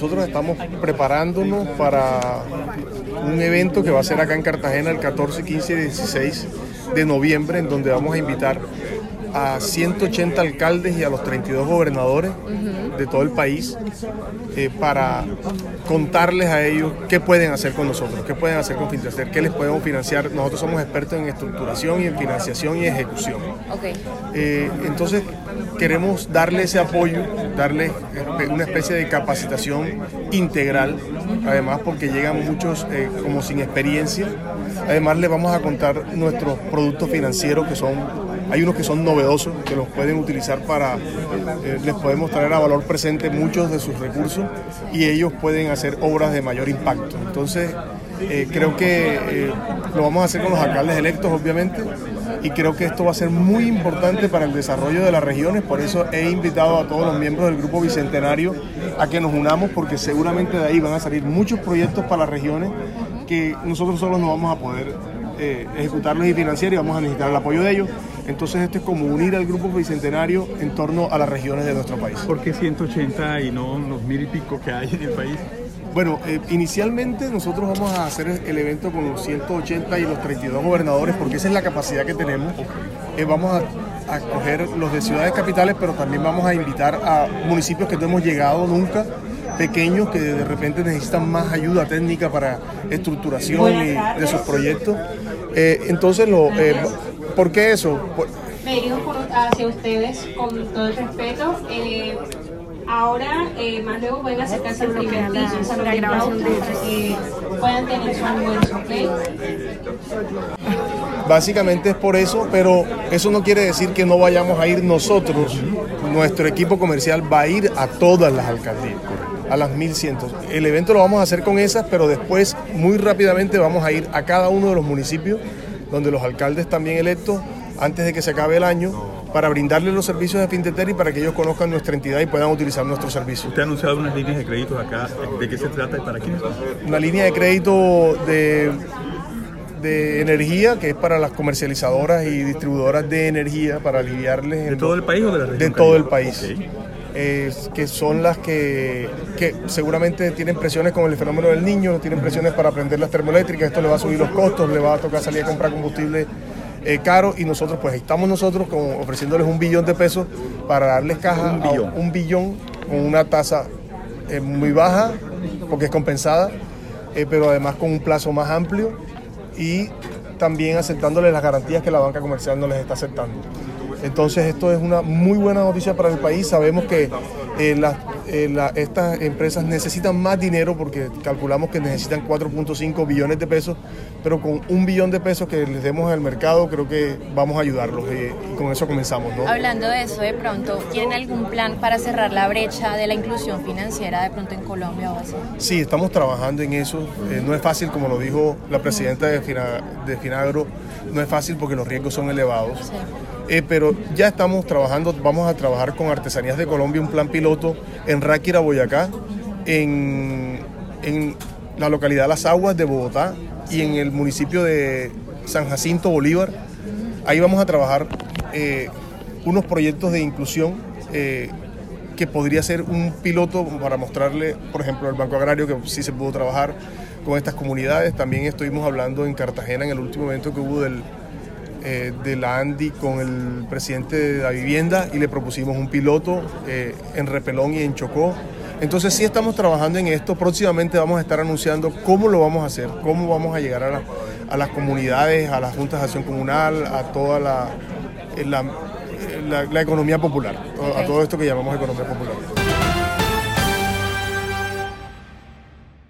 nosotros estamos preparándonos para un evento que va a ser acá en Cartagena el 14, 15 y 16 de noviembre, en donde vamos a invitar a 180 alcaldes y a los 32 gobernadores de todo el país eh, para contarles a ellos qué pueden hacer con nosotros, qué pueden hacer con Fintracer, qué les podemos financiar. Nosotros somos expertos en estructuración y en financiación y ejecución. Eh, entonces queremos darle ese apoyo, darle una especie de capacitación integral, además porque llegan muchos eh, como sin experiencia. Además les vamos a contar nuestros productos financieros que son hay unos que son novedosos, que los pueden utilizar para, eh, les podemos traer a valor presente muchos de sus recursos y ellos pueden hacer obras de mayor impacto. Entonces, eh, creo que eh, lo vamos a hacer con los alcaldes electos, obviamente, y creo que esto va a ser muy importante para el desarrollo de las regiones. Por eso he invitado a todos los miembros del Grupo Bicentenario a que nos unamos, porque seguramente de ahí van a salir muchos proyectos para las regiones que nosotros solos no vamos a poder ejecutarlos y financiar y vamos a necesitar el apoyo de ellos. Entonces esto es como unir al grupo bicentenario en torno a las regiones de nuestro país. ¿Por qué 180 y no los mil y pico que hay en el país? Bueno, eh, inicialmente nosotros vamos a hacer el evento con los 180 y los 32 gobernadores porque esa es la capacidad que tenemos. Eh, vamos a, a coger los de ciudades capitales, pero también vamos a invitar a municipios que no hemos llegado nunca pequeños que de repente necesitan más ayuda técnica para estructuración y de sus proyectos. Eh, entonces lo, ¿Por qué eso? Me dirijo hacia ustedes con todo el respeto. Ahora, eh, más luego pueden acercarse al primer piso, la grabación de que puedan tener su almuerzo, Básicamente es por eso, pero eso no quiere decir que no vayamos a ir nosotros. Nuestro equipo comercial va a ir a todas las alcaldías, a las 1100. El evento lo vamos a hacer con esas, pero después, muy rápidamente, vamos a ir a cada uno de los municipios donde los alcaldes también electos, antes de que se acabe el año, para brindarles los servicios de Finteter y para que ellos conozcan nuestra entidad y puedan utilizar nuestros servicios. Usted ha anunciado unas líneas de créditos acá. ¿De qué se trata y para quiénes? Una línea de crédito de, de energía que es para las comercializadoras y distribuidoras de energía para aliviarles. ¿De todo el país o de la región? De todo el país que son las que, que, seguramente tienen presiones con el fenómeno del niño, tienen presiones para prender las termoeléctricas, esto le va a subir los costos, le va a tocar salir a comprar combustible eh, caro y nosotros pues estamos nosotros ofreciéndoles un billón de pesos para darles caja un billón, un billón con una tasa eh, muy baja porque es compensada, eh, pero además con un plazo más amplio y también aceptándoles las garantías que la banca comercial no les está aceptando. Entonces esto es una muy buena noticia para el país. Sabemos que eh, eh, estas empresas necesitan más dinero porque calculamos que necesitan 4.5 billones de pesos, pero con un billón de pesos que les demos al mercado creo que vamos a ayudarlos eh, y, con eso comenzamos. Hablando de eso, de pronto, ¿tienen algún plan para cerrar la brecha de la inclusión financiera de pronto en Colombia o así? Sí, estamos trabajando en eso. no es fácil, como lo dijo la presidenta de, de Finagro, no es fácil porque los riesgos son elevados. Sí. Eh, pero ya estamos trabajando, vamos a trabajar con Artesanías de Colombia, un plan piloto en Ráquira, Boyacá, en, la localidad Las Aguas de Bogotá y en el municipio de San Jacinto Bolívar. Ahí vamos a trabajar eh, unos proyectos de inclusión eh, que podría ser un piloto para mostrarle, por ejemplo, al Banco Agrario que sí se pudo trabajar con estas comunidades. También estuvimos hablando en Cartagena en el último evento que hubo del eh, de la ANDI con el presidente de la vivienda y le propusimos un piloto eh, en Repelón y en Chocó. Entonces sí estamos trabajando en esto. Próximamente vamos a estar anunciando cómo lo vamos a hacer, cómo vamos a llegar a, las comunidades, a las juntas de acción comunal, a toda la, la, economía popular, a todo esto que llamamos economía popular.